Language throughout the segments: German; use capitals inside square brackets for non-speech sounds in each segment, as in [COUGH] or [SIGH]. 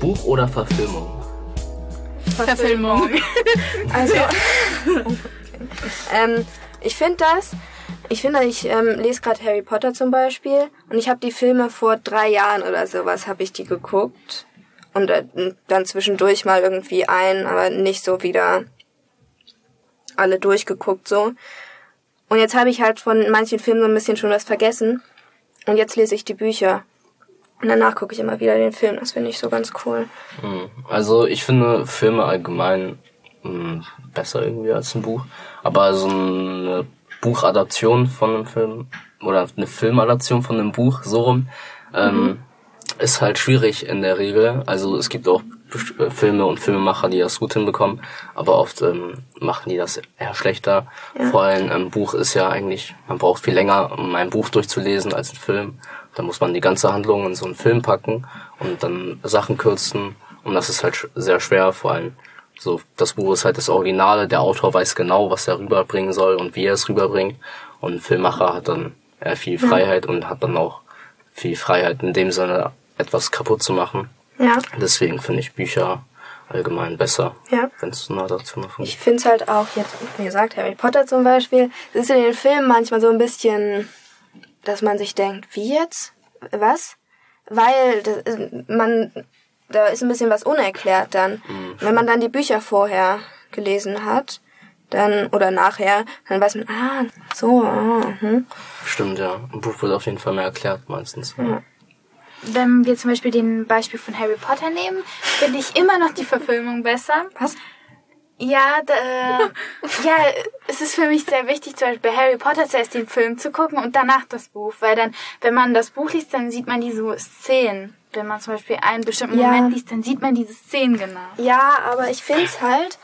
Buch oder Verfilmung? Verfilmung. [LAUGHS] Also, okay. ähm, ich finde das, ich finde, ich ähm, lese gerade Harry Potter zum Beispiel und ich habe die Filme vor drei Jahren oder sowas habe ich die geguckt und äh, dann zwischendurch mal irgendwie ein, aber nicht so wieder alle durchgeguckt so. Und jetzt habe ich halt von manchen Filmen so ein bisschen schon was vergessen und jetzt lese ich die Bücher. Und danach gucke ich immer wieder den Film. Das finde ich so ganz cool. Hm. Also ich finde Filme allgemein mh, hm, besser irgendwie als ein Buch. Aber so eine Buchadaption von einem Film oder eine Filmadaption von einem Buch, so rum, ähm, mhm. ist halt schwierig in der Regel. Also es gibt auch äh, Filme und Filmemacher, die das gut hinbekommen, aber oft ähm, machen die das eher schlechter. Ja. Vor allem ein Buch ist ja eigentlich, man braucht viel länger, um ein Buch durchzulesen als ein Film. Da muss man die ganze Handlung in so einen Film packen und dann Sachen kürzen und das ist halt sehr schwer, vor allem so, das Buch ist halt das Originale, der Autor weiß genau, was er rüberbringen soll und wie er es rüberbringt. Und ein Filmmacher hat dann eher viel Freiheit ja. und hat dann auch viel Freiheit in dem Sinne, etwas kaputt zu machen. Ja. Deswegen finde ich Bücher allgemein besser, ja. wenn es eine Adaption davon Ich finde es halt auch jetzt, wie gesagt, Harry Potter zum Beispiel, es ist in den Filmen manchmal so ein bisschen, dass man sich denkt, wie jetzt? Was? Weil das, man da ist ein bisschen was unerklärt dann. Mhm. Wenn man dann die Bücher vorher gelesen hat, dann oder nachher, dann weiß man, ah, so, ah, hm. Stimmt, ja. Ein Buch wird auf jeden Fall mehr erklärt meistens. Ja. Wenn wir zum Beispiel den Beispiel von Harry Potter nehmen, finde ich immer noch die Verfilmung besser. Was? Ja, da, äh, [LAUGHS] ja, es ist für mich sehr wichtig, zum Beispiel bei Harry Potter zuerst den Film zu gucken und danach das Buch, weil dann, wenn man das Buch liest, dann sieht man diese Szenen wenn man zum Beispiel einen bestimmten ja. Moment liest, dann sieht man diese Szenen genau. Ja, aber ich finde es halt,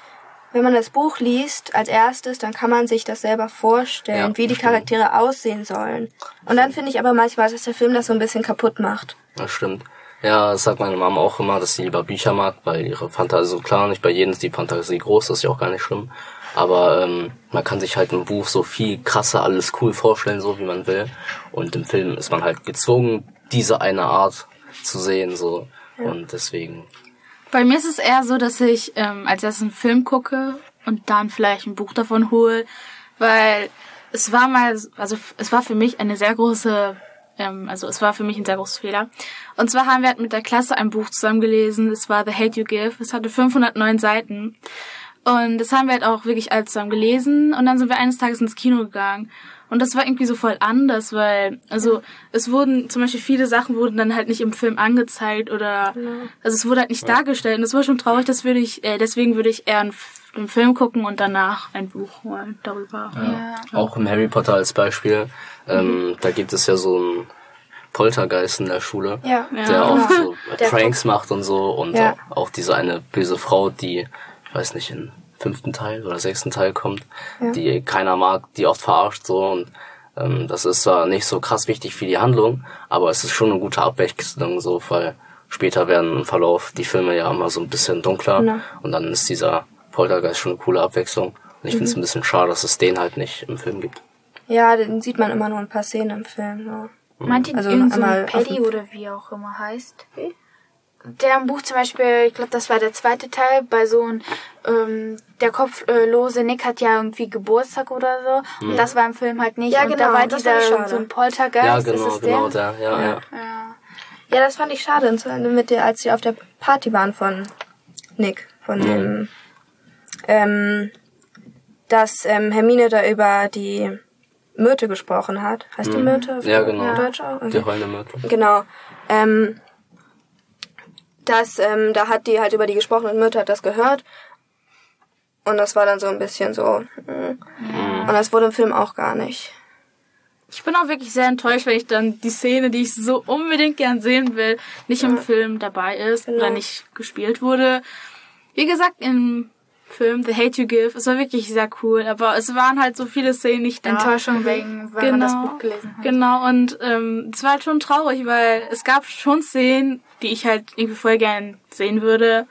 wenn man das Buch liest als erstes, dann kann man sich das selber vorstellen, ja, wie die Charaktere aussehen sollen. Und dann finde ich aber manchmal, dass der Film das so ein bisschen kaputt macht. Das stimmt. Ja, das sagt meine Mama auch immer, dass sie lieber Bücher mag, weil ihre Fantasie so klar, nicht bei jedem ist die Fantasie groß, das ist ja auch gar nicht schlimm. Aber ähm, man kann sich halt im Buch so viel krasser alles cool vorstellen, so wie man will. Und im Film ist man halt gezwungen, diese eine Art zu sehen, so. Ja. Und deswegen. Bei mir ist es eher so, dass ich ähm, als erstes einen Film gucke und dann vielleicht ein Buch davon hole, weil es war mal, also es war für mich eine sehr große, ähm, also es war für mich ein sehr großes Fehler. Und zwar haben wir halt mit der Klasse ein Buch zusammen gelesen. Es war The Hate You Give. Es hatte 509 Seiten. Und das haben wir halt auch wirklich alles zusammen gelesen. Und dann sind wir eines Tages ins Kino gegangen. Und das war irgendwie so voll anders, weil, also, es wurden, zum Beispiel viele Sachen wurden dann halt nicht im Film angezeigt oder, also es wurde halt nicht dargestellt. Und das war schon traurig, das würde ich, äh, deswegen würde ich eher einen, einen Film gucken und danach ein Buch holen darüber. Ja. ja. Auch im Harry Potter als Beispiel, ähm, mhm. da gibt es ja so ein, Poltergeist in der Schule, ja. der ja. auch so Pranks macht und so und ja. auch, diese eine böse Frau, die, weiß nicht, in fünften Teil oder sechsten Teil kommt, ja. die keiner mag, die oft verarscht so und ähm, das ist zwar nicht so krass wichtig für die Handlung, aber es ist schon eine gute Abwechslung so, weil später werden im Verlauf die Filme ja immer so ein bisschen dunkler ja. und dann ist dieser Poltergeist schon eine coole Abwechslung und ich mhm. finde es ein bisschen schade, dass es den halt nicht im Film gibt. Ja, den sieht man immer nur ein paar Szenen im Film. So. Meint ihr also irgend Paddy oder wie auch immer heißt? Wie? Der im Buch zum Beispiel, ich glaube, das war der zweite Teil, bei so einem, ähm, der kopflose Nick hat ja irgendwie Geburtstag oder so. Mhm. Und das war im Film halt nicht. Ja, und genau. Da war dieser so ein Poltergeist. Ja, genau, ist genau, der? der. Ja, ja. ja. Ja, das fand ich schade, mit der, als sie auf der Party waren von Nick, von mhm. dem, ähm, dass ähm, Hermine da über die Myrte gesprochen hat. Heißt die mhm. Myrte? Ja, genau. Deutsch auch? Okay. Die heulende Myrte. Genau. Ähm, dass ähm, da hat die halt über die gesprochen und Mütter hat das gehört. Und das war dann so ein bisschen so. Mh. Mm. Und das wurde im Film auch gar nicht. Ich bin auch wirklich sehr enttäuscht, wenn ich dann die Szene, die ich so unbedingt gern sehen will, nicht ja. im Film dabei ist genau. oder nicht gespielt wurde. Wie gesagt, im Film The Hate You Give, es war wirklich sehr cool, aber es waren halt so viele Szenen nicht da. Enttäuschung wegen, weil genau, man das genau. Buch gelesen hat. Genau, und ähm, es war halt schon traurig, weil es gab schon Szenen, die ich halt irgendwie voll gern sehen würde.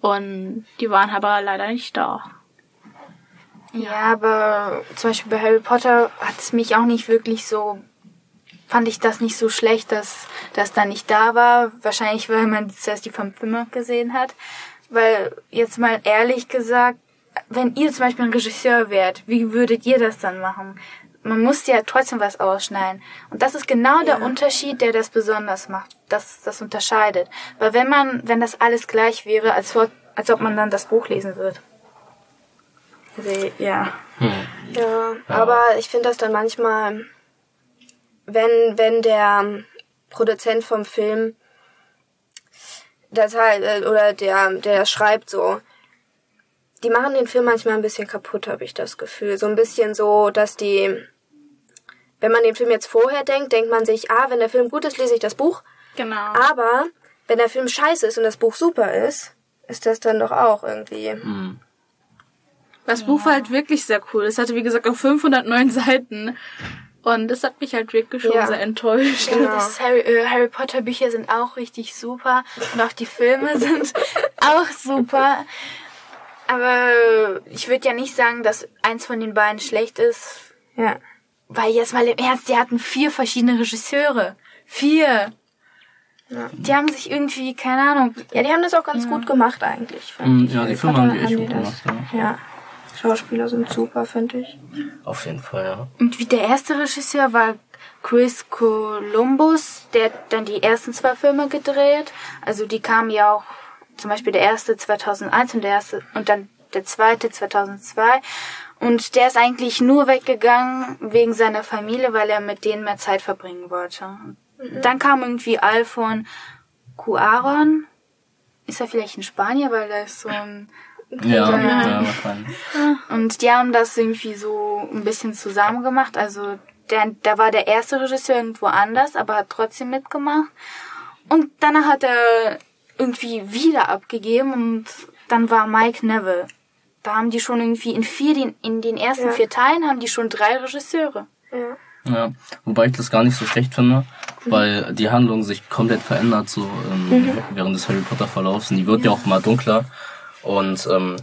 Und die waren aber leider nicht da. Ja, aber zum Beispiel bei Harry Potter hat es mich auch nicht wirklich so fand ich das nicht so schlecht, dass das da nicht da war. Wahrscheinlich, weil man zuerst die fünf Filme gesehen hat. Weil jetzt mal ehrlich gesagt, wenn ihr zum Beispiel ein Regisseur wärt, wie würdet ihr das dann machen? Man muss ja trotzdem was ausschneiden. Und das ist genau der Unterschied, der das besonders macht, das das unterscheidet. Weil wenn man, wenn das alles gleich wäre, als, vor, als ob man dann das Buch lesen würde. Also, ja. Ja, aber ich finde das dann manchmal, wenn, wenn der Produzent vom Film das halt, äh, oder der, der schreibt so, die machen den Film manchmal ein bisschen kaputt, habe ich das Gefühl. So ein bisschen so, dass die, wenn man den Film jetzt vorher denkt, denkt man sich, ah, wenn der Film gut ist, lese ich das Buch. Genau. Aber wenn der Film scheiße ist und das Buch super ist, ist das dann doch auch irgendwie. Das Buch war halt wirklich sehr cool. Es hatte, wie gesagt, auch 509 [LAUGHS] Seiten. Und das hat mich halt wirklich schon Ja. sehr enttäuscht. Genau. Das Harry, äh, Harry Potter Bücher sind auch richtig super. Und auch die Filme [LAUGHS] sind auch super. Aber ich würde ja nicht sagen, dass eins von den beiden schlecht ist. Ja. Weil jetzt mal im Ernst, die hatten vier verschiedene Regisseure. Vier. Die haben sich irgendwie, keine Ahnung, Ja, die haben das auch ganz gut gemacht eigentlich. Mm, ich. ja, die Filme Potter haben die echt gut gemacht, ja. Ja. Schauspieler sind super, finde ich. Auf jeden Fall, ja. irgendwie der erste Regisseur war Chris Columbus, der hat dann die ersten zwei Filme gedreht. Also die kamen ja auch, zum Beispiel der erste 2001 und der erste, und dann der zweite 2002. Und der ist eigentlich nur weggegangen wegen seiner Familie, weil er mit denen mehr Zeit verbringen wollte. Dann kam irgendwie Alfon Cuaron. Ist er vielleicht ein Spanier, weil er ist so ein Ja, ja, wahrscheinlich. [LAUGHS] und die haben das irgendwie so ein bisschen zusammen gemacht. Also der, da war der erste Regisseur irgendwo anders, aber hat trotzdem mitgemacht. Und danach hat er irgendwie wieder abgegeben und dann war Mike Neville. Da haben die schon irgendwie in vier, den, in den ersten Ja. vier Teilen haben die schon drei Regisseure. Ja. Ja, wobei ich das gar nicht so schlecht finde, weil die Handlung sich komplett verändert so ähm, während des Harry Potter Verlaufs und die wird ja auch mal dunkler und ähm,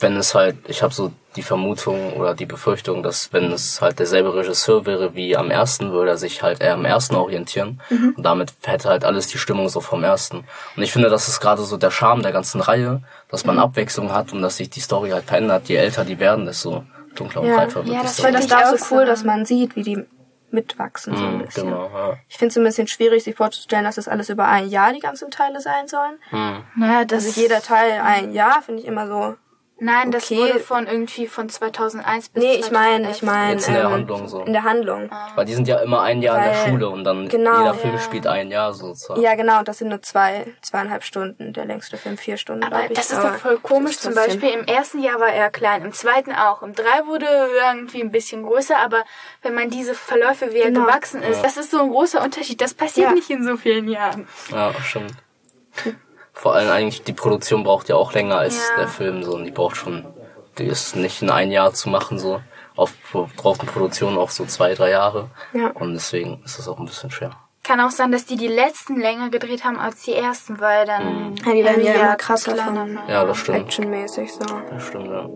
wenn es halt, ich habe so die Vermutung oder die Befürchtung, dass wenn es halt derselbe Regisseur wäre wie am ersten, würde er sich halt eher am ersten orientieren und damit hätte halt alles die Stimmung so vom ersten. Und ich finde, das ist gerade so der Charme der ganzen Reihe, dass man Abwechslung hat und dass sich die Story halt verändert. Je älter die werden, desto dunkler und Ja. reifer wird Ja, die das Ich Story. finde das da ich so cool, dass man sieht, wie die mitwachsen so ein Mhm, bisschen. genau, ja. Ich finde es ein bisschen schwierig, sich vorzustellen, dass das alles über ein Jahr die ganzen Teile sein sollen. Mhm. Naja, das Also jeder Teil ein Jahr, finde ich immer so. Nein, das Okay. wurde von irgendwie von 2001 bis Nee, ich meine, ich 2011. meine. Jetzt in der ähm, Handlung so. In der Handlung. Weil die sind ja immer ein Jahr in der Weil- Schule und dann genau, jeder Film ja. spielt ein Jahr sozusagen. Ja, genau, das sind nur zwei, zweieinhalb Stunden. Der längste Film vier Stunden, Aber ich. das ist Aber doch voll komisch. das Zum Beispiel im ersten Jahr war er klein, im zweiten auch. Im drei wurde er irgendwie ein bisschen größer, aber wenn man diese Verläufe, wie er Genau. gewachsen ist, das ist so ein großer Unterschied. Das passiert Ja. nicht in so vielen Jahren. Ja, stimmt. Vor allem eigentlich, die Produktion braucht ja auch länger als Ja. der Film so und die braucht schon, die ist nicht in ein Jahr zu machen so. Oft braucht eine Produktion auch so zwei, drei Jahre. Ja. Und deswegen ist das auch ein bisschen schwer. Kann auch sein, dass die die letzten länger gedreht haben als die ersten, weil dann Ja, die werden ja immer krasser von-. Ja, das stimmt. Actionmäßig so. Das stimmt, ja.